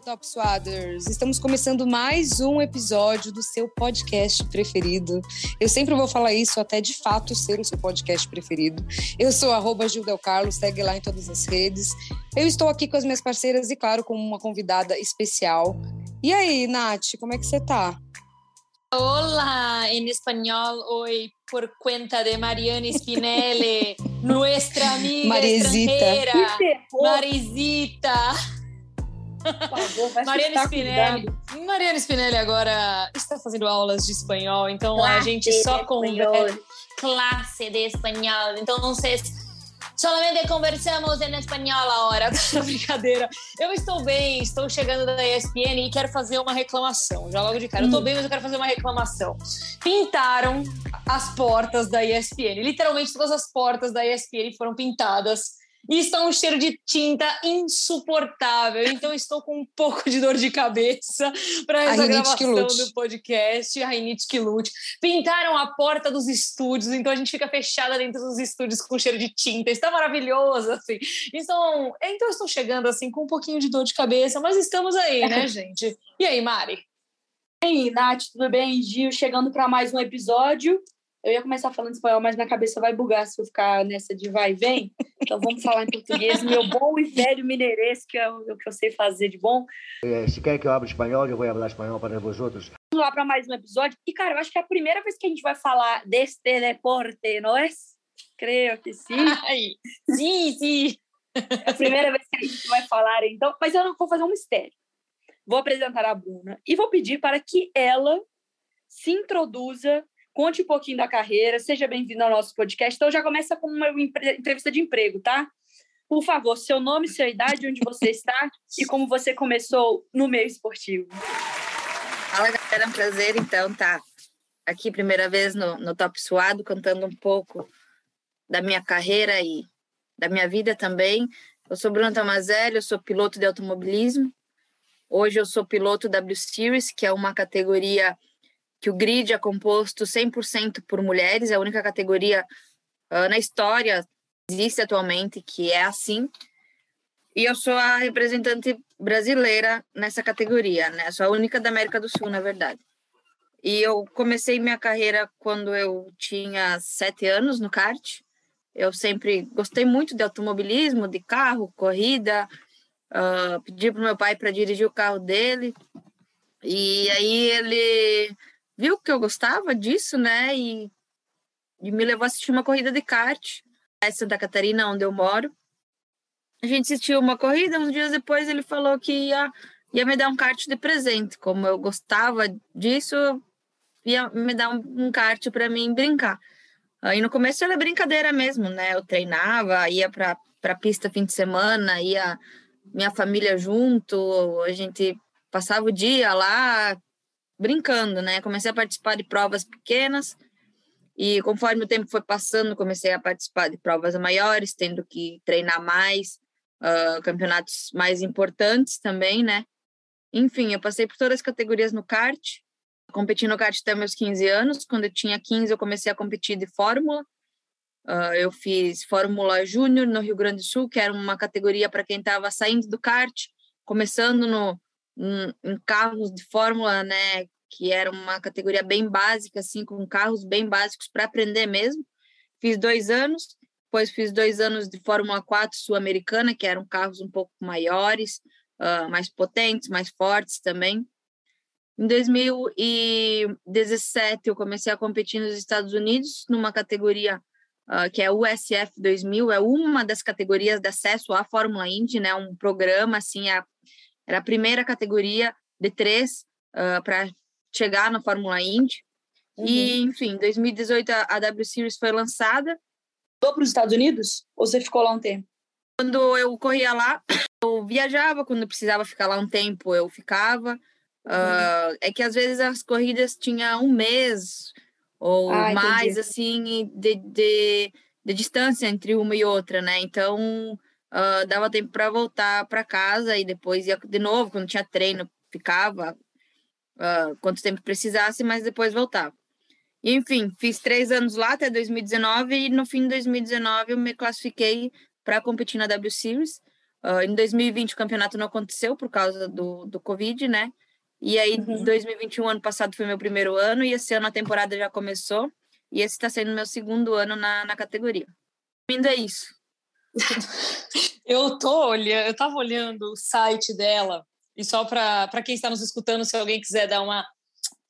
Top Swaders! Estamos começando mais um episódio do seu podcast preferido. Eu sempre vou falar isso até de fato ser o seu podcast preferido. Eu sou arroba Gildel Carlos, segue lá em todas as redes. Eu estou aqui com as minhas parceiras e, claro, com uma convidada especial. E aí, Nath, como é que você tá? Hola, en español hoy por cuenta de Mariana Spinelli, nuestra amiga Marisita. extranjera, Marisita. Favor, Mariana Spinelli. cuidado. Mariana Spinelli agora está fazendo aulas de espanhol, então a gente Classe só conversa. Classe de espanhol. Então, vocês solamente conversamos em espanhol agora. Brincadeira. Eu estou bem, estou chegando da ESPN e quero fazer uma reclamação. Já logo de cara. Eu Hum. estou bem, mas eu quero fazer uma reclamação. Pintaram as portas da ESPN. Literalmente todas as portas da ESPN foram pintadas. E está um cheiro de tinta insuportável. Então estou com um pouco de dor de cabeça para A essa gravação lute. do podcast. A rinite que lute. Pintaram a porta dos estúdios, então a gente fica fechada dentro dos estúdios com cheiro de tinta. Está maravilhoso, assim. Então, então estou chegando assim com um pouquinho de dor de cabeça, mas estamos aí, né, gente? E aí, Mari? E aí, Nath, tudo bem? Gil, chegando para mais um episódio. Eu ia começar falando espanhol, mas minha cabeça vai bugar se eu ficar nessa de vai e vem. Então vamos falar em português, meu bom e velho mineirês, que é o que eu sei fazer de bom. Eh, si quer que eu hable espanhol, eu vou falar espanhol para vosotros. Vamos lá para mais um episódio. E, cara, eu acho que é a primeira vez que a gente vai falar deste deporte, não é? Creio que sim. Ai, sim, sim. É a primeira vez que a gente vai falar, então. Mas eu não vou fazer um mistério. Vou apresentar a Bruna e vou pedir para que ela se introduza, conte um pouquinho da carreira, seja bem-vinda ao nosso podcast. Então, já começa com uma entrevista de emprego, tá? Por favor, seu nome, sua idade, onde você está e como você começou no meio esportivo. Fala, galera, é um prazer, então, tá aqui primeira vez no, no Top Suado, contando um pouco da minha carreira e da minha vida também. Eu sou Bruna Tomazelli, eu sou piloto de automobilismo. Hoje eu sou piloto W Series, que é uma categoria que o grid é composto 100% por mulheres, é a única categoria ah, na história existe atualmente que é assim. E eu sou a representante brasileira nessa categoria, né? Sou a única da América do Sul, na verdade. E eu comecei minha carreira quando eu tinha sete anos no kart. Eu sempre gostei muito de automobilismo, de carro, corrida. ah, pedi para meu pai para dirigir o carro dele. E aí ele viu que eu gostava disso, né? E, e me levou a assistir uma corrida de kart em Santa Catarina, onde eu moro. A gente assistiu uma corrida, uns dias depois ele falou que ia, ia me dar um kart de presente. Como eu gostava disso, ia me dar um, um kart para mim brincar. Aí no começo era brincadeira mesmo, né? Eu treinava, ia para para pista fim de semana, ia minha família junto, a gente passava o dia lá brincando, né? Comecei a participar de provas pequenas e conforme o tempo foi passando, comecei a participar de provas maiores, tendo que treinar mais, ah, campeonatos mais importantes também, né? Enfim, eu passei por todas as categorias no kart, competi no kart até meus 15 anos. Quando eu tinha 15, eu comecei a competir de Fórmula. Ah, eu fiz Fórmula Júnior no Rio Grande do Sul, que era uma categoria para quem estava saindo do kart, começando no, em, em carros de Fórmula, né? Que era uma categoria bem básica, assim, com carros bem básicos para aprender mesmo. Fiz dois anos, depois fiz dois anos de Fórmula 4 sul-americana, que eram carros um pouco maiores, ah, mais potentes, mais fortes também. Em 2017, eu comecei a competir nos Estados Unidos, numa categoria ah, que é USF 2000, é uma das categorias de acesso à Fórmula Indy, né? Um programa, assim, a, era a primeira categoria de três para chegar na Fórmula Indy. E, enfim, em 2018 a, W Series foi lançada. Voltou para os Estados Unidos? Ou você ficou lá um tempo? Quando eu corria lá, eu viajava, quando precisava ficar lá um tempo, eu ficava. Ah, é que às vezes as corridas tinham um mês ou Ah, entendi. mais, assim, de, de, de distância entre uma e outra, né? Então, ah, dava tempo para voltar para casa e depois ia de novo, quando tinha treino, ficava ah, quanto tempo precisasse, mas depois voltava. E, enfim, fiz três anos lá até 2019 e no fim de 2019 eu me classifiquei para competir na W Series. Uh, em 2020 o campeonato não aconteceu por causa do, do Covid, né? E aí, uhum. 2021, ano passado, foi meu primeiro ano, e esse ano a temporada já começou, e esse está sendo meu segundo ano na, na categoria. Ainda é isso. eu tô olhando, eu tava olhando o site dela, e só para quem está nos escutando, se alguém quiser dar uma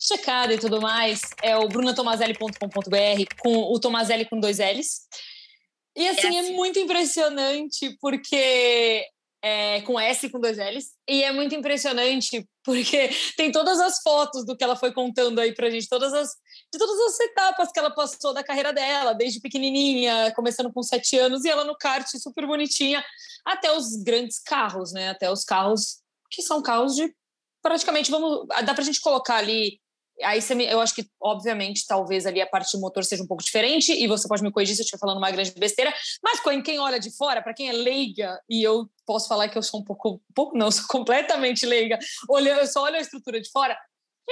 checada e tudo mais, é o brunatomazelli.com.br, com o Tomazelli com dois L's. E assim, é, é muito impressionante porque é, com S com dois L's. E é muito impressionante porque tem todas as fotos do que ela foi contando aí pra gente, todas as, de todas as etapas que ela passou da carreira dela, desde pequenininha, começando com sete anos, e ela no kart super bonitinha, até os grandes carros, né? Até os carros que são carros de praticamente, vamos, dá pra gente colocar ali Aí você me, eu acho que, obviamente, talvez ali a parte do motor seja um pouco diferente, e você pode me corrigir se eu estiver falando uma grande besteira, mas quem olha de fora, para quem é leiga, e eu posso falar que eu sou um pouco, pouco não, sou completamente leiga, olhando, eu só olho a estrutura de fora.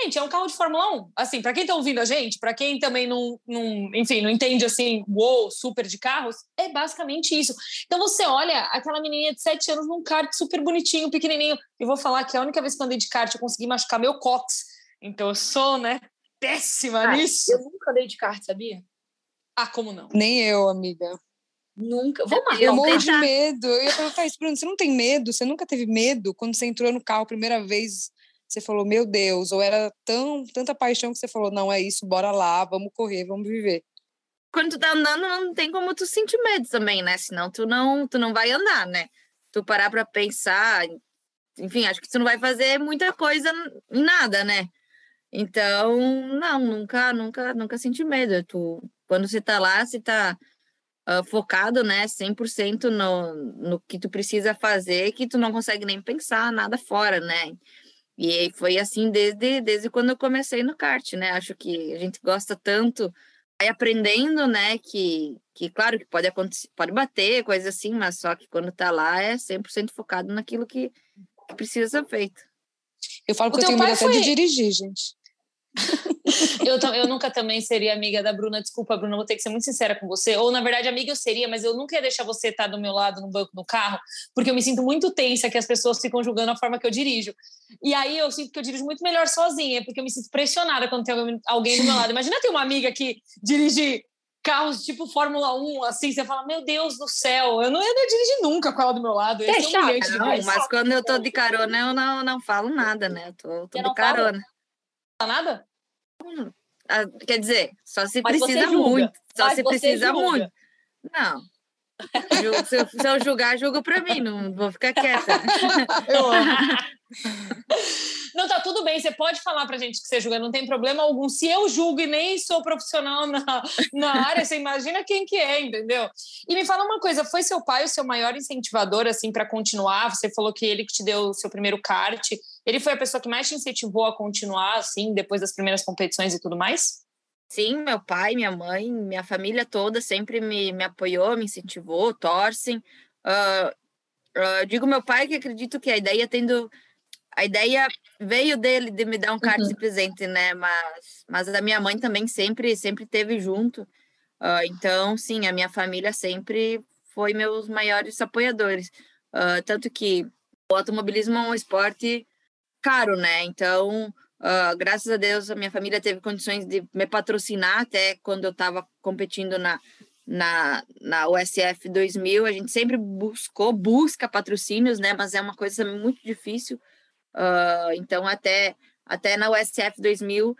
Gente, é um carro de Fórmula 1. Assim, para quem está ouvindo a gente, para quem também não, não, enfim, não entende assim, uou, super de carros, é basicamente isso. Então você olha aquela menininha de 7 anos num kart super bonitinho, pequenininho, e vou falar que a única vez que eu andei de kart eu consegui machucar meu cox então eu sou, né, péssima ah, nisso. Eu nunca dei de kart, sabia? Ah, como não? Nem eu, amiga. Nunca. Vamos marcar. Eu morro de medo. Eu ia perguntar isso, Bruno, você não tem medo? Você nunca teve medo quando você entrou no carro a primeira vez? Você falou, meu Deus, ou era tão, tanta paixão que você falou, não, é isso, bora lá, vamos correr, vamos viver. Quando tu tá andando, não tem como tu sentir medo também, né? Senão tu não, tu não vai andar, né? Tu parar pra pensar, enfim, acho que tu não vai fazer muita coisa em nada, né? Então, não, nunca, nunca, nunca senti medo. Tu, quando você tá lá, você tá uh, focado, né, 100% no, no que tu precisa fazer, que tu não consegue nem pensar nada fora, né? E foi assim desde, desde quando eu comecei no kart, né? Acho que a gente gosta tanto, aí aprendendo, né, que, que claro que pode acontecer, pode bater, coisa assim, mas só que quando tá lá é 100% focado naquilo que, que precisa ser feito. Eu falo que eu tenho medo foi... até de dirigir, gente eu, eu nunca também seria amiga da Bruna. Desculpa, Bruna, vou ter que ser muito sincera com você. Ou, na verdade, amiga eu seria, mas eu nunca ia deixar você estar do meu lado no banco no carro, porque eu me sinto muito tensa que as pessoas ficam julgando a forma que eu dirijo. E aí eu sinto que eu dirijo muito melhor sozinha, porque eu me sinto pressionada quando tem alguém do meu lado. Imagina ter uma amiga que dirige carros tipo Fórmula 1, assim, você fala, meu Deus do céu, eu não ia dirigir nunca com ela do meu lado. É não, mas quando eu tô de carona, eu não, não falo nada, né? Eu tô, tô de carona. Fala nada? Hum, quer dizer, só se Mas precisa muito. Só Mas se precisa julga. muito. Não. se, eu, se eu julgar, julgo para mim, não vou ficar quieta. eu amo. Não, tá tudo bem, você pode falar pra gente que você julga, não tem problema algum. Se eu julgo e nem sou profissional na, na área, você imagina quem que é, entendeu? E me fala uma coisa, foi seu pai o seu maior incentivador, assim, para continuar? Você falou que ele que te deu o seu primeiro kart. Ele foi a pessoa que mais te incentivou a continuar, assim, depois das primeiras competições e tudo mais? Sim, meu pai, minha mãe, minha família toda sempre me, me apoiou, me incentivou, torcem. Uh, uh, digo meu pai que acredito que a ideia tendo a ideia veio dele de me dar um kart uhum. de presente, né? Mas, mas a minha mãe também sempre, sempre teve junto. Uh, então, sim, a minha família sempre foi meus maiores apoiadores. Uh, tanto que o automobilismo é um esporte caro, né? Então, uh, graças a Deus, a minha família teve condições de me patrocinar até quando eu estava competindo na, na, na USF 2000. A gente sempre buscou, busca patrocínios, né? Mas é uma coisa muito difícil. Uh, então, até, até na USF 2000, uh,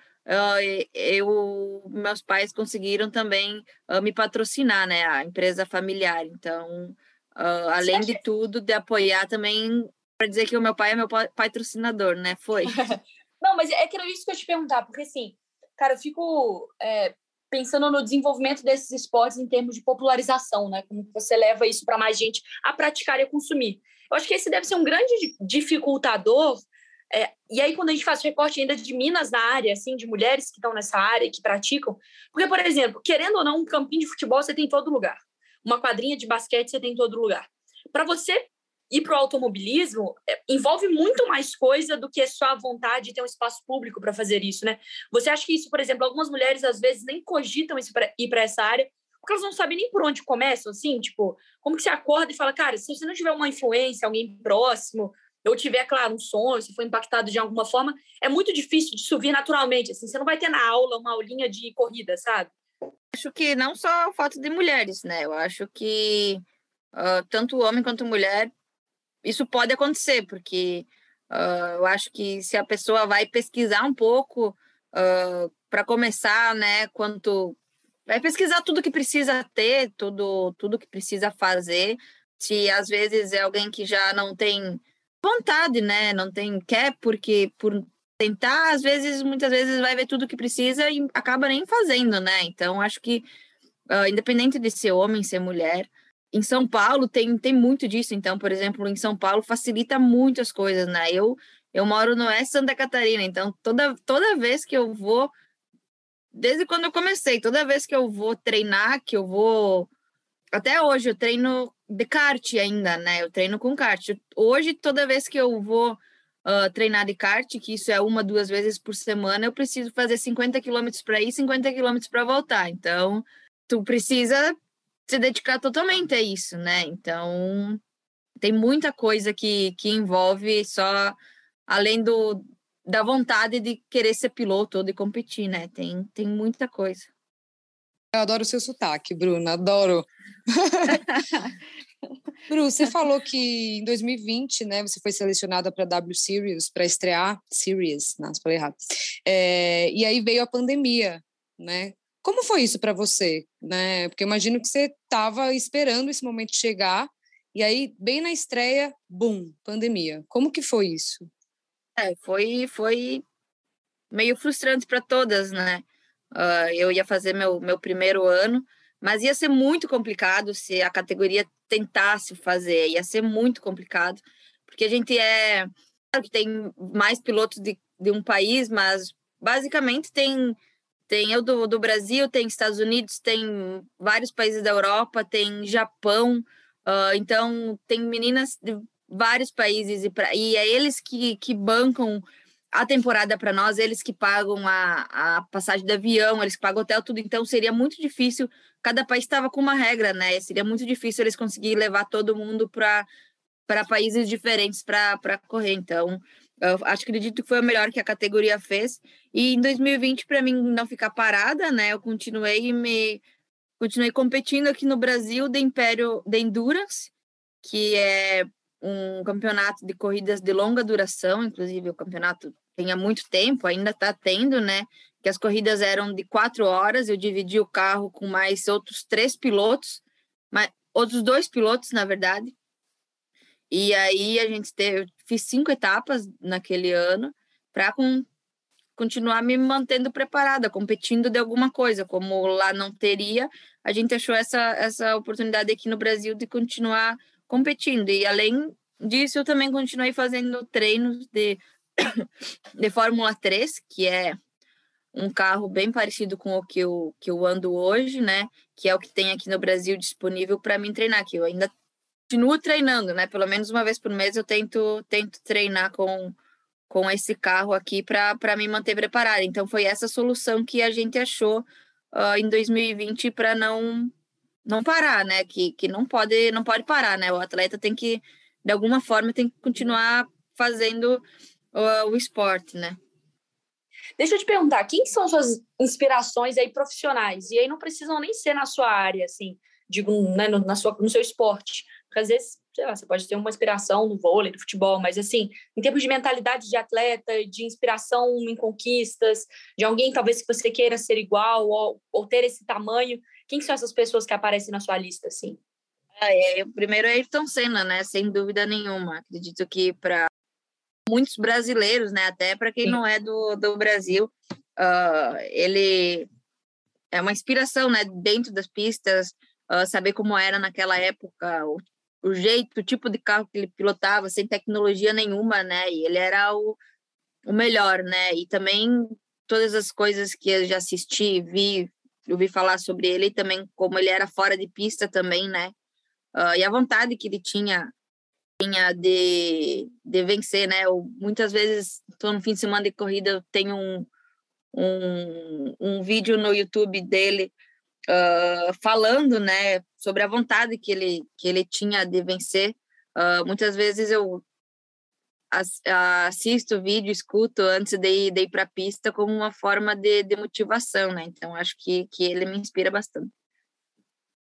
eu, meus pais conseguiram também uh, me patrocinar, né? A empresa familiar. Então, além de tudo, de apoiar também, para dizer que o meu pai é meu patrocinador, né? Foi. Não, mas é que era isso que eu te perguntar, porque assim, cara, eu fico é, pensando no desenvolvimento desses esportes em termos de popularização, né? Como você leva isso para mais gente a praticar e a consumir. Eu acho que esse deve ser um grande dificultador. É, e aí, quando a gente faz recorte ainda de minas na área, assim, de mulheres que estão nessa área que praticam, porque, por exemplo, querendo ou não, um campinho de futebol você tem em todo lugar, uma quadrinha de basquete você tem em todo lugar. Para você ir para o automobilismo é, envolve muito mais coisa do que só a vontade de ter um espaço público para fazer isso, né? Você acha que isso, por exemplo, algumas mulheres às vezes nem cogitam isso pra, ir para essa área porque elas não sabem nem por onde começam, assim, tipo, como que você acorda e fala, cara, se você não tiver uma influência, alguém próximo, ou tiver, claro, um sonho, se for impactado de alguma forma, é muito difícil de subir naturalmente, assim, você não vai ter na aula uma aulinha de corrida, sabe? Acho que não só o fato de mulheres, né? Eu acho que uh, tanto homem quanto mulher, isso pode acontecer, porque uh, eu acho que se a pessoa vai pesquisar um pouco uh, para começar, né, quanto vai pesquisar tudo que precisa ter, tudo tudo que precisa fazer. Se às vezes é alguém que já não tem vontade, né, não tem quer porque por tentar, às vezes, muitas vezes vai ver tudo que precisa e acaba nem fazendo, né? Então, acho que, uh, independente de ser homem, ser mulher, em São Paulo tem, tem muito disso. Então, por exemplo, em São Paulo facilita muitas coisas, né? Eu, eu moro no oeste Santa Catarina, então toda, toda vez que eu vou, desde quando eu comecei, toda vez que eu vou treinar, que eu vou. Até hoje eu treino de kart ainda, né? Eu treino com kart. Hoje, toda vez que eu vou uh, treinar de kart, que isso é uma, duas vezes por semana, eu preciso fazer 50 quilômetros para ir, 50 quilômetros para voltar. Então, tu precisa se dedicar totalmente a isso, né? Então, tem muita coisa que, que envolve só além do, da vontade de querer ser piloto ou de competir, né? Tem, tem muita coisa. Eu adoro o seu sotaque, Bruna, adoro. Bru, você falou que em 2020, né, você foi selecionada para W Series, para estrear Series, não, falei errado. É, e aí veio a pandemia, né? Como foi isso para você, né? Porque imagino que você estava esperando esse momento chegar e aí bem na estreia, bum, pandemia. Como que foi isso? É, foi foi meio frustrante para todas, né? Uh, eu ia fazer meu, meu primeiro ano, mas ia ser muito complicado se a categoria tentasse fazer, ia ser muito complicado, porque a gente é. Claro que tem mais pilotos de, de um país, mas basicamente tem. Tem eu do, do Brasil, tem Estados Unidos, tem vários países da Europa, tem Japão, uh, então tem meninas de vários países e, pra, e é eles que, que bancam a temporada para nós, eles que pagam a, a passagem de avião, eles que pagam hotel, tudo. Então seria muito difícil cada país estava com uma regra, né? Seria muito difícil eles conseguirem levar todo mundo para países diferentes para correr. Então, eu acho acredito que foi o melhor que a categoria fez. E em 2020, para mim não ficar parada, né? Eu continuei me continuei competindo aqui no Brasil de Império de Endurance, que é um campeonato de corridas de longa duração, inclusive o campeonato tem há muito tempo, ainda está tendo, né? que as corridas eram de quatro horas, eu dividi o carro com mais outros três pilotos, mais, outros dois pilotos, na verdade. E aí a gente teve, fiz cinco etapas naquele ano para com, continuar me mantendo preparada, competindo de alguma coisa. Como lá não teria, a gente achou essa, essa oportunidade aqui no Brasil de continuar competindo. E além disso, eu também continuei fazendo treinos de, de Fórmula 3, que é um carro bem parecido com o que eu, que eu ando hoje, né? Que é o que tem aqui no Brasil disponível para mim treinar, que eu ainda continuo treinando, né? Pelo menos uma vez por mês eu tento, tento treinar com, com esse carro aqui para me manter preparada. Então foi essa solução que a gente achou uh, em 2020 para não não parar, né? Que, que não pode não pode parar, né? O atleta tem que de alguma forma tem que continuar fazendo uh, o esporte, né? Deixa eu te perguntar, quem são suas inspirações aí profissionais? E aí não precisam nem ser na sua área, assim, digo, né, no, na sua, no seu esporte. Porque às vezes, sei lá, você pode ter uma inspiração no vôlei, no futebol, mas assim, em termos de mentalidade de atleta, de inspiração em conquistas, de alguém talvez que você queira ser igual ou, ou ter esse tamanho, quem são essas pessoas que aparecem na sua lista, assim? É, o primeiro é Ayrton Senna, né? Sem dúvida nenhuma. Acredito que para muitos brasileiros, né? Até para quem Sim. não é do, do Brasil, uh, ele é uma inspiração, né? Dentro das pistas, uh, saber como era naquela época, o, o, jeito, o tipo de carro que ele pilotava, sem tecnologia nenhuma, né? E ele era o, o melhor, né? E também todas as coisas que eu já assisti, vi, ouvi falar sobre ele, também como ele era fora de pista também, né? Uh, e a vontade que ele tinha de, de vencer, né? Eu, muitas vezes, estou no fim de semana de corrida, eu tenho um, um, um vídeo no YouTube dele uh, falando, né, sobre a vontade que ele que ele tinha de vencer. Uh, muitas vezes eu assisto vídeo, escuto antes de ir, ir para a pista como uma forma de, de motivação, né? Então acho que, que ele me inspira bastante.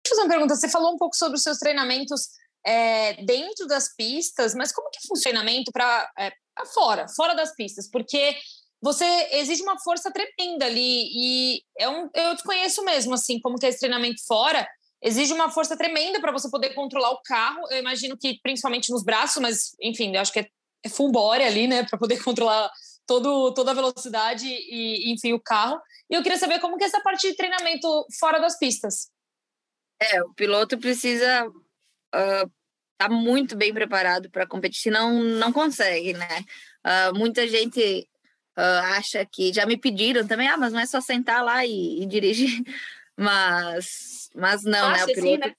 Deixa eu fazer uma pergunta. Você falou um pouco sobre os seus treinamentos é, dentro das pistas, mas como que é o funcionamento para é, fora, fora das pistas? Porque você exige uma força tremenda ali e é um, eu te conheço mesmo, assim, como que é esse treinamento fora, exige uma força tremenda para você poder controlar o carro. Eu imagino que principalmente nos braços, mas enfim, eu acho que é, é full body ali, né, para poder controlar todo, toda a velocidade e, enfim, o carro. E eu queria saber como que é essa parte de treinamento fora das pistas. É, o piloto precisa uh, tá muito bem preparado para competir, senão não consegue, né? Uh, muita gente uh, acha que já me pediram também, ah, mas não é só sentar lá e, e dirigir, mas, mas não, né? O piloto...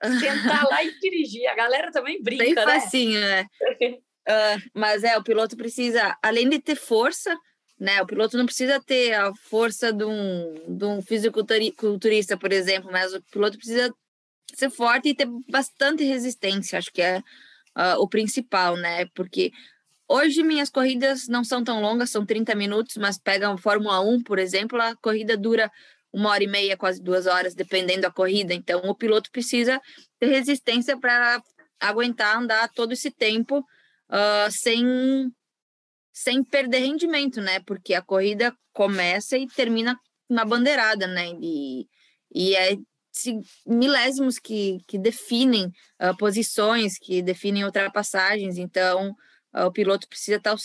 Assim, né? Sentar lá e dirigir, a galera também brinca, bem né? facinho, né? uh, mas é, o piloto precisa, além de ter força, né? O piloto não precisa ter a força de um, de um fisiculturista, por exemplo, mas o piloto precisa ser forte e ter bastante resistência, acho que é uh, o principal, né? Porque hoje minhas corridas não são tão longas, são 30 minutos, mas pega a Fórmula 1, por exemplo, a corrida dura uma hora e meia, quase duas horas, dependendo da corrida. Então, o piloto precisa ter resistência para aguentar andar todo esse tempo uh, sem, sem perder rendimento, né? Porque a corrida começa e termina na bandeirada, né? E, e é milésimos que, que definem uh, posições, que definem ultrapassagens. Então, o piloto precisa estar o,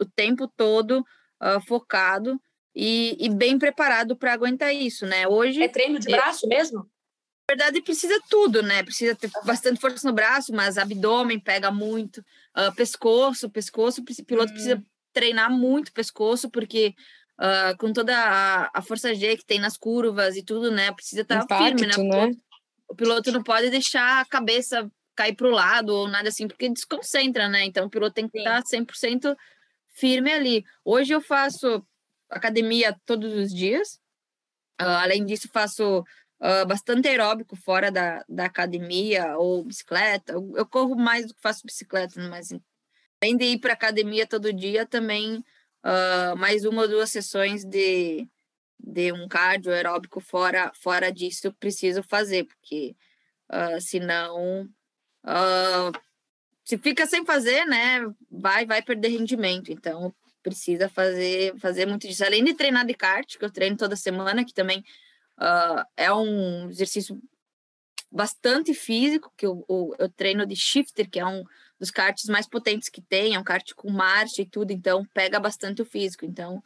o tempo todo uh, focado e, e, bem preparado para aguentar isso, né? Hoje é treino de braço mesmo. Na verdade, precisa tudo, né? Precisa ter bastante força no braço, mas abdômen pega muito, pescoço, pescoço, o piloto hum. precisa treinar muito pescoço, porque uh, com toda a, a, força G que tem nas curvas e tudo, né? Precisa estar tá firme, né? né? O piloto não pode deixar a cabeça cair para o lado ou nada assim, porque desconcentra, né? Então o piloto tem que estar tá 100% firme ali. Hoje eu faço academia todos os dias. Uh, além disso, faço uh, bastante aeróbico fora da, da academia ou bicicleta. Eu, eu corro mais do que faço bicicleta, mas além de ir para academia todo dia, também uh, mais uma ou duas sessões de, de um cardio aeróbico fora, fora disso preciso fazer, porque uh, senão uh, se fica sem fazer, né, vai, vai perder rendimento. Então precisa fazer, fazer muito disso. Além de treinar de kart, que eu treino toda semana, que também uh, é um exercício bastante físico, que eu, eu, eu treino de shifter, que é um dos karts mais potentes que tem, é um kart com marcha e tudo, então pega bastante o físico. Então,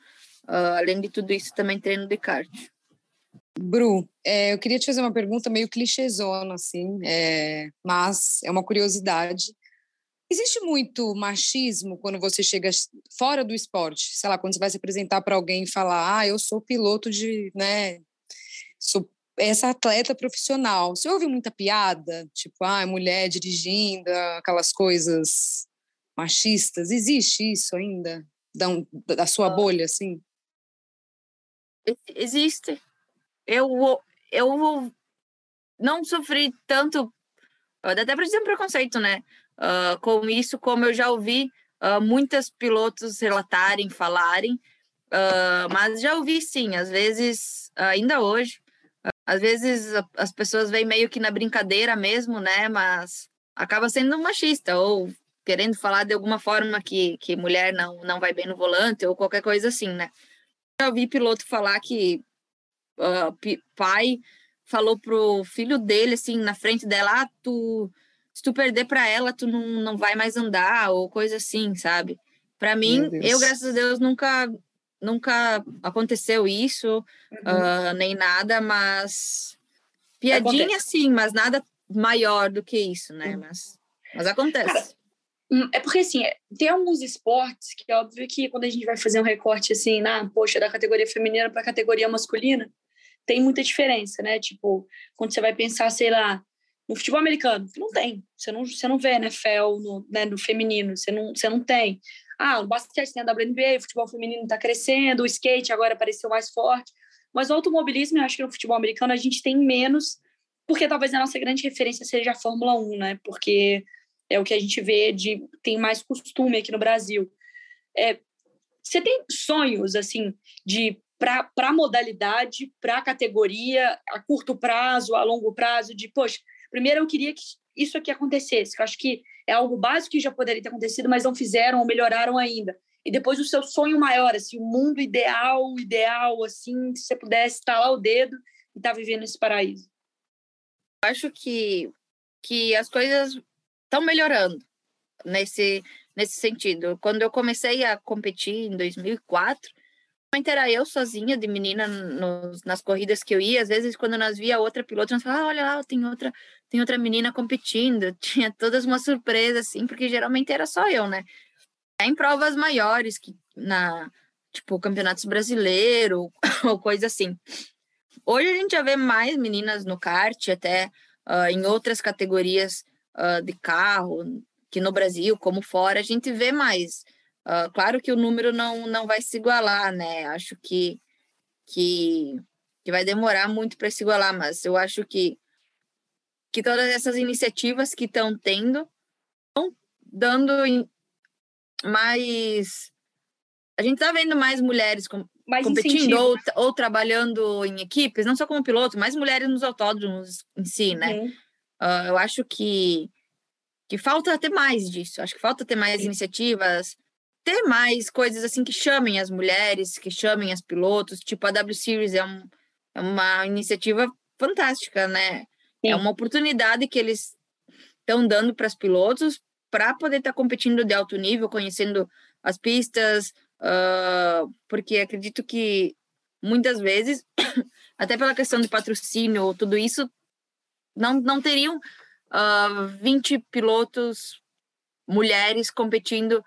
uh, além de tudo isso, também treino de kart. Bru, é, eu queria te fazer uma pergunta meio clichêzona, assim, é, mas é uma curiosidade. Existe muito machismo quando você chega fora do esporte? Sei lá, quando você vai se apresentar para alguém e falar, ah, eu sou piloto de, né, sou essa atleta profissional. Você ouve muita piada, tipo, ah, mulher dirigindo, aquelas coisas machistas. Existe isso ainda? Da, da sua bolha, assim? Existe. Eu, eu não sofri tanto, até para dizer um preconceito, né? Uh, com isso, como eu já ouvi uh, muitas pilotos relatarem, falarem, uh, mas já ouvi sim, às vezes, ainda hoje, às vezes as pessoas vêm meio que na brincadeira mesmo, né? Mas acaba sendo machista ou querendo falar de alguma forma que, que mulher não, não vai bem no volante ou qualquer coisa assim, né? Eu vi piloto falar que uh, pai falou pro filho dele, assim, na frente dela, ah, tu, se tu perder para ela, tu não, não vai mais andar, ou coisa assim, sabe? Para mim, eu, graças a Deus, nunca nunca aconteceu isso, uhum. uh, nem nada, mas piadinha acontece. sim, mas nada maior do que isso, né? Uhum. Mas, mas acontece. Cara, hum, é porque assim, é, tem alguns esportes que é óbvio que quando a gente vai fazer um recorte assim, na, poxa, da categoria feminina para a categoria masculina, tem muita diferença, né? Tipo, quando você vai pensar, sei lá, no futebol americano, não tem. Você não, você não vê NFL no, né, no feminino, você não, você não tem. Ah, o basquete tem a WNBA, o futebol feminino está crescendo, o skate agora apareceu mais forte. Mas o automobilismo, eu acho que no futebol americano a gente tem menos, porque talvez a nossa grande referência seja a Fórmula 1, né? Porque é o que a gente vê de tem mais costume aqui no Brasil. É, você tem sonhos assim de para a modalidade, para a categoria, a curto prazo, a longo prazo, de, poxa, primeiro eu queria que isso aqui acontecesse, que eu acho que é algo básico que já poderia ter acontecido, mas não fizeram ou melhoraram ainda. E depois o seu sonho maior, assim, o mundo ideal, ideal, assim, se você pudesse estalar o dedo e estar tá vivendo esse paraíso. Acho que, que as coisas estão melhorando nesse, nesse sentido. Quando eu comecei a competir em 2004, era eu sozinha de menina nos, nas corridas que eu ia. Às vezes, quando nós via outra piloto, nós falava, ah, olha lá, tem outra, tem outra menina competindo. Tinha todas uma surpresa, assim, porque geralmente era só eu, né? Em provas maiores, que na, tipo, campeonatos brasileiro ou coisa assim. Hoje a gente já vê mais meninas no kart, até uh, em outras categorias uh, de carro, que no Brasil, como fora, a gente vê mais. Uh, claro que o número não, não vai se igualar, né? Acho que, que, que vai demorar muito para se igualar, mas eu acho que, que todas essas iniciativas que estão tendo estão dando mais. A gente está vendo mais mulheres com, mais competindo ou, ou, trabalhando em equipes, não só como piloto, mas mulheres nos autódromos em si, né? Uhum. Uh, eu acho que, que falta ter mais disso. Acho que falta ter mais Sim. iniciativas, ter mais coisas assim que chamem as mulheres, que chamem as pilotos, tipo a W Series é, um, é uma iniciativa fantástica, né? É Sim. É uma oportunidade que eles estão dando para os pilotos para poder estar tá competindo de alto nível, conhecendo as pistas, uh, porque acredito que muitas vezes, até pela questão de patrocínio, tudo isso, não, não teriam uh, ah, 20 pilotos mulheres competindo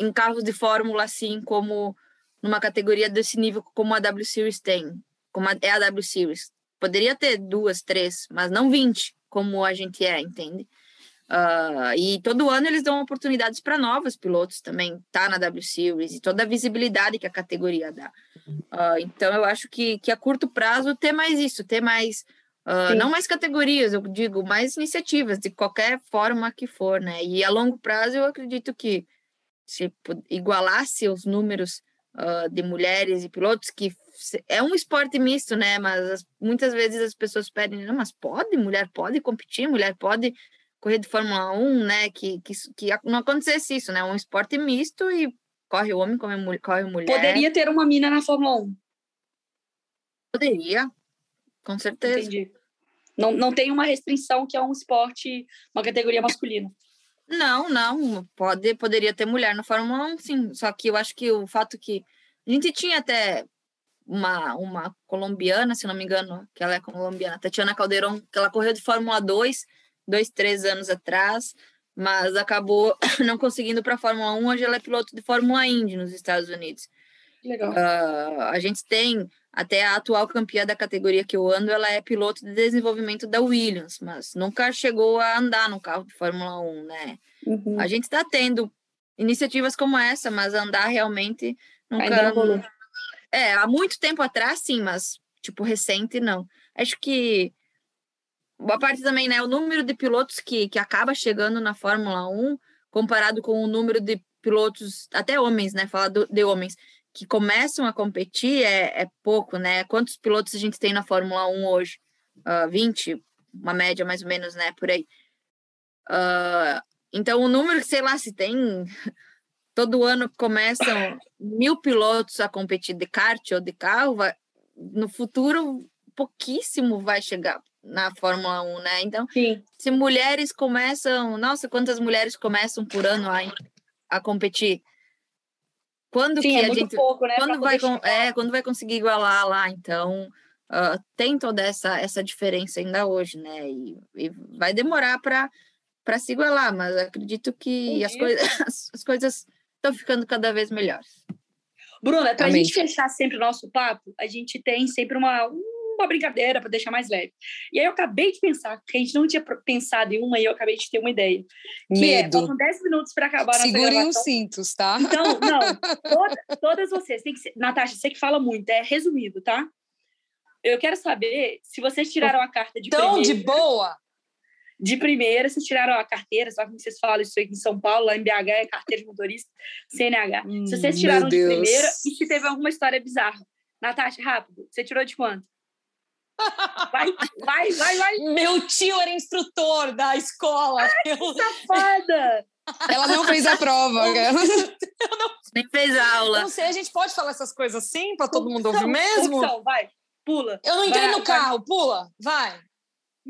em carros de Fórmula assim como numa categoria desse nível como a W Series tem, como a, é a W Series. Poderia ter duas, três, mas não 20, como a gente é, entende? Uh, e todo ano eles dão oportunidades para novos pilotos também, tá na W Series e toda a visibilidade que a categoria dá. Uh, então eu acho que, que a curto prazo ter mais isso, ter mais Uh, não mais categorias, eu digo, mais iniciativas, de qualquer forma que for, né? E a longo prazo eu acredito que se igualasse os números uh, de mulheres e pilotos, que é um esporte misto, né? Mas as, muitas vezes as pessoas pedem, não, mas pode, mulher pode competir, mulher pode correr de Fórmula 1, né? Que, que, que não acontecesse isso, né? Um esporte misto e corre homem, corre, corre mulher. Poderia ter uma mina na Fórmula 1. Poderia, com certeza. Entendi. Não, não tem uma restrição que é um esporte, uma categoria masculina. Não, não, pode, poderia ter mulher na Fórmula 1, sim. Só que eu acho que o fato que a gente tinha até uma, uma colombiana, se não me engano, que ela é colombiana, Tatiana Caldeirão, que ela correu de Fórmula 2, dois, três anos atrás, mas acabou não conseguindo para a Fórmula 1. Hoje ela é piloto de Fórmula Indy nos Estados Unidos. Legal. Uh, a gente tem até a atual campeã da categoria que eu ando, ela é piloto de desenvolvimento da Williams, mas nunca chegou a andar no carro de Fórmula 1, né? Uhum. A gente está tendo iniciativas como essa, mas andar realmente nunca. Ainda não. É, há muito tempo atrás, sim, mas tipo recente, não. Acho que boa parte também, né? O número de pilotos que, que acaba chegando na Fórmula 1, comparado com o número de pilotos, até homens, né? Falar de homens, que começam a competir é, é pouco, né? Quantos pilotos a gente tem na Fórmula 1 hoje? Uh, ah, 20, uma média mais ou menos, né? Por aí. Uh, então, o número, sei lá, se tem. Todo ano começam mil pilotos a competir de kart ou de carro, vai, no futuro, pouquíssimo vai chegar na Fórmula 1, né? Então, Sim. se mulheres começam. Nossa, quantas mulheres começam por ano a, a competir? Quando Sim, que é a gente. Pouco, né, quando, vai, é, quando vai conseguir igualar lá? Então, uh, tem toda essa, essa diferença ainda hoje, né? E, e vai demorar para se igualar, mas acredito que as, coi as, as coisas estão ficando cada vez melhores. Bruna, para a gente fechar sempre o nosso papo, a gente tem sempre uma, uma brincadeira para deixar mais leve. E aí eu acabei de pensar, que a gente não tinha pensado em uma e eu acabei de ter uma ideia. Que Medo. É, faltam 10 minutos para acabar Segurem os cintos, tá? Então, não, toda- todas vocês, tem que ser, Natasha, você que fala muito, é resumido, tá? Eu quero saber se vocês tiraram a carta de Tão primeira. de boa. De primeira, vocês tiraram a carteira, sabe como vocês falam isso aqui em São Paulo, lá em BH é carteira de motorista, CNH. Hum, se vocês meu tiraram de primeira e se teve alguma história bizarra. Natasha, rápido, você tirou de quanto? Vai, vai, vai, vai, Meu tio era instrutor da escola. Eu- safada! Ela não fez a prova. cara. Nem fez Eu aula. não sei, a gente pode falar essas coisas assim para todo mundo ouvir mesmo? opção, vai, pula. Eu não entrei Vai, no vai. carro, pula, vai.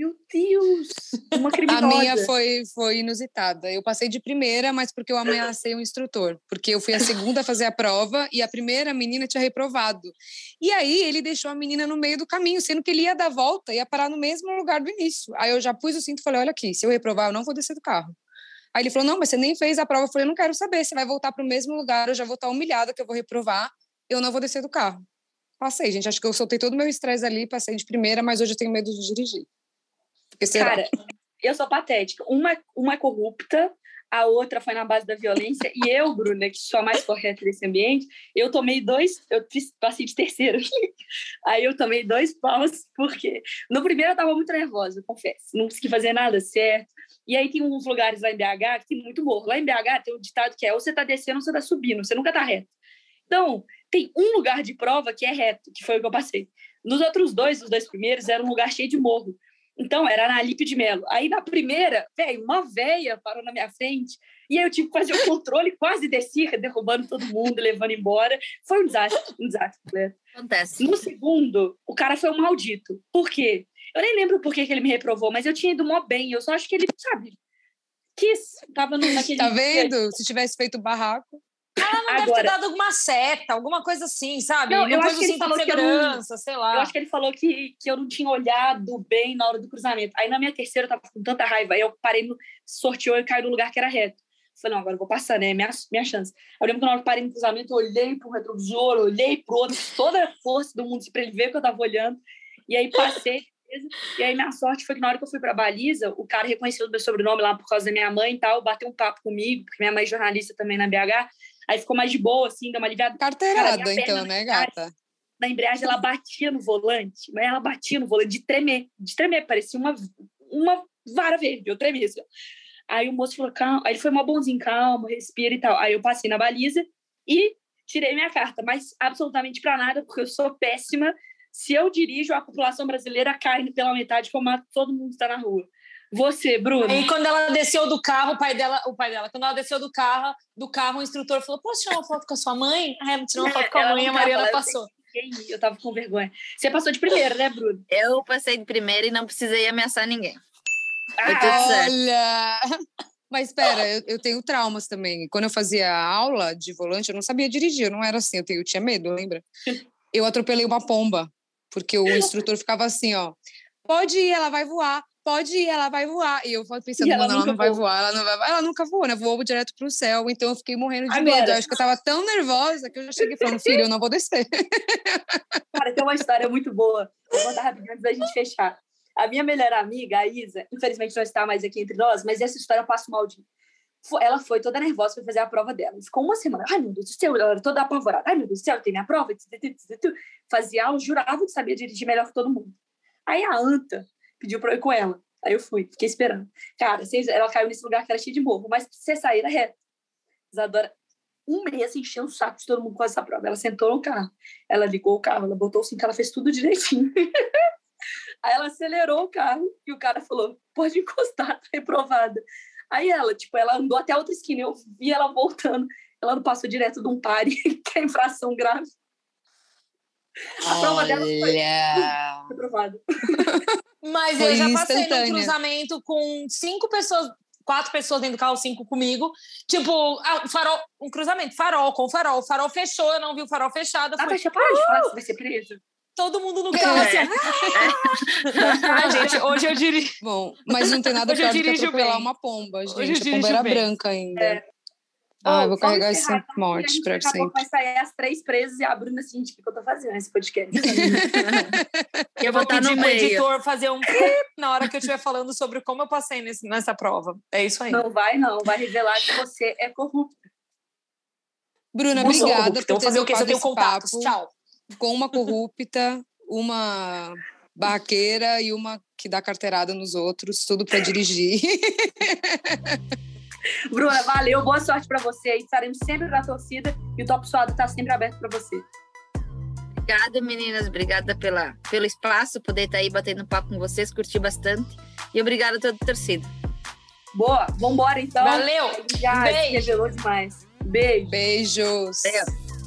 Meu Deus! Uma A criminosa. minha foi, foi inusitada. Eu passei de primeira, mas porque eu ameacei o instrutor. Porque eu fui a segunda a fazer a prova e a primeira menina tinha reprovado. E aí ele deixou a menina no meio do caminho, sendo que ele ia dar volta, ia parar no mesmo lugar do início. Aí eu já pus o cinto e falei: olha aqui, se eu reprovar, eu não vou descer do carro. Aí ele falou: não, mas você nem fez a prova. Eu falei: eu não quero saber, você vai voltar para o mesmo lugar, eu já vou estar humilhada que eu vou reprovar, eu não vou descer do carro. Passei, gente. Acho que eu soltei todo o meu estresse ali, passei de primeira, mas hoje eu tenho medo de dirigir. Cara, eu sou patética. Uma, uma é corrupta, a outra foi na base da violência. E eu, Bruna, que sou a mais correta desse ambiente, eu tomei dois, eu passei de terceira. Aí eu tomei dois paus, porque no primeiro eu tava muito nervosa, confesso. Não consegui fazer nada certo. E aí tem uns lugares lá em BH que tem muito morro. Lá em BH tem um ditado que é ou você tá descendo ou você tá subindo, você nunca tá reto. Então, tem um lugar de prova que é reto, que foi o que eu passei. Nos outros dois, os dois primeiros, era um lugar cheio de morro. Então, era na Alípio de Melo. Aí, na primeira, velho, uma véia parou na minha frente. E aí eu tive que fazer o controle, quase desci, derrubando todo mundo, levando embora. Foi um desastre, um desastre completo. Acontece. No segundo, o cara foi um maldito. Por quê? Eu nem lembro por que, que ele me reprovou, mas eu tinha ido mó bem. Eu só acho que ele, sabe, quis. Tava no- naquele... Tá vendo? Se tivesse feito barraco. Ela não deve ter Agora- dado alguma seta, alguma coisa assim, sabe? Não, eu acho que ele cinto falou que eu não- sei lá. Eu acho que ele falou que, que eu não tinha olhado bem na hora do cruzamento. Aí na minha terceira eu tava com tanta raiva. Aí eu parei no. sorteou e caiu no lugar que era reto. Falei, não, agora eu vou passar, né? Minha, minha chance. Eu lembro que na hora que eu parei no cruzamento, eu olhei pro retrovisor, olhei pro outro, toda a força do mundo pra ele ver que eu tava olhando. E aí passei. E aí minha sorte foi que na hora que eu fui pra baliza, o cara reconheceu o meu sobrenome lá por causa da minha mãe e tal, bateu um papo comigo, porque minha mãe é jornalista também na BH. Aí ficou mais de boa, assim, deu uma aliviada. Carteirada, Cara, então, né, gata? na embreagem ela batia no volante, mas ela batia no volante de tremer, de tremer, parecia uma, uma vara verde, eu tremia assim. Aí o moço falou, calma, aí ele foi mó bonzinho, calma, respira e tal. Aí eu passei na baliza e tirei minha carta, mas absolutamente para nada, porque eu sou péssima. Se eu dirijo, a população brasileira cai pela metade, como todo mundo está na rua. Você, Bruno. Aí quando ela desceu do carro, o pai dela, o pai dela, quando ela desceu do carro, do carro, o instrutor falou: "Posso tirar uma foto com a sua mãe?" Aí ela tirou uma foto com a Ela mãe e a Mariana passou. Eu tava com vergonha. Você passou de primeira, né, Bruno? Eu passei de primeira e não precisei ameaçar ninguém. Foi Ah. Olha! Mas espera, eu, eu tenho traumas também. Quando eu fazia aula de volante, eu não sabia dirigir, eu não era assim, eu, tenho- eu tinha medo, lembra? Eu atropelei uma pomba, porque o instrutor ficava assim, ó. Pode ir, ela vai voar. Pode ir, ela vai voar. E eu pensando, E ela mano, ela não vai voou. voar, ela não vai voar. Ela nunca voou, né? Voou direto pro céu. Então eu fiquei morrendo de Agora- medo. Eu acho que eu tava tão nervosa que eu já cheguei falando, filho, eu não vou descer. Cara, tem uma história muito boa. Vou contar rapidinho antes da gente fechar. A minha melhor amiga, a Isa, infelizmente não está mais aqui entre nós, mas essa história eu passo mal de. Ela foi toda nervosa para fazer a prova dela. Ficou uma semana. Ai, meu Deus do céu, ela era toda apavorada. Ai, meu Deus do céu, tem minha prova. Fazia aula, jurava que sabia dirigir melhor que todo mundo. Aí a Anta pediu para eu ir com ela. Aí eu fui, fiquei esperando. Cara, ela caiu nesse lugar que era cheio de morro, mas pra você sair era reto. Isadora, um mês enchendo o saco de todo mundo com essa prova. Ela sentou no carro, ela ligou o carro, ela botou o cinto, ela fez tudo direitinho. Aí ela acelerou o carro e o cara falou: pode encostar, tá reprovada. Aí ela, tipo, ela andou até a outra esquina, eu vi ela voltando. Ela não passou direto de um pare, que é infração grave. A prova dela foi reprovada. Mas Foi eu já passei num cruzamento com cinco pessoas, quatro pessoas dentro do carro, cinco comigo. Tipo, ah, farol, um cruzamento, farol com farol. O farol fechou, eu não vi o farol fechado. fui Natasha, para de falar você vai ser presa. todo mundo no carro assim. ah, gente, hoje eu dirijo. Bom, mas não tem nada Hoje eu pior do que atropelar bem. uma pomba, Hoje eu gente. A pomba era bem. branca ainda. É. Ah, vou carregar esse encerrar, sempre morte porque a pra gente daqui a pouco sempre. vai sair as três presas e a Bruna assim, tipo, o que eu tô fazendo nesse podcast? Eu vou botar pedir no pro meio. editor fazer um na hora que eu estiver falando sobre como eu passei nesse- nessa prova. É isso aí. não vai, não. Vai revelar que você é corrupto. Bruna, sou obrigada corrupta, por vou ter fazer o quê? Se eu tenho contatos. papo Tchau. com uma corrupta, uma barraqueira e uma que dá carteirada nos outros, tudo para dirigir. Bruna, valeu. Boa sorte pra você. Estaremos sempre na torcida e o Top Suado tá sempre aberto pra você. Obrigada, meninas. Obrigada pela, pelo espaço, poder estar aí batendo papo com vocês, curti bastante. E obrigada a toda a torcida. Boa, vambora então. Valeu. Já Beijo. revelou demais. Beijo. Beijos. Valeu.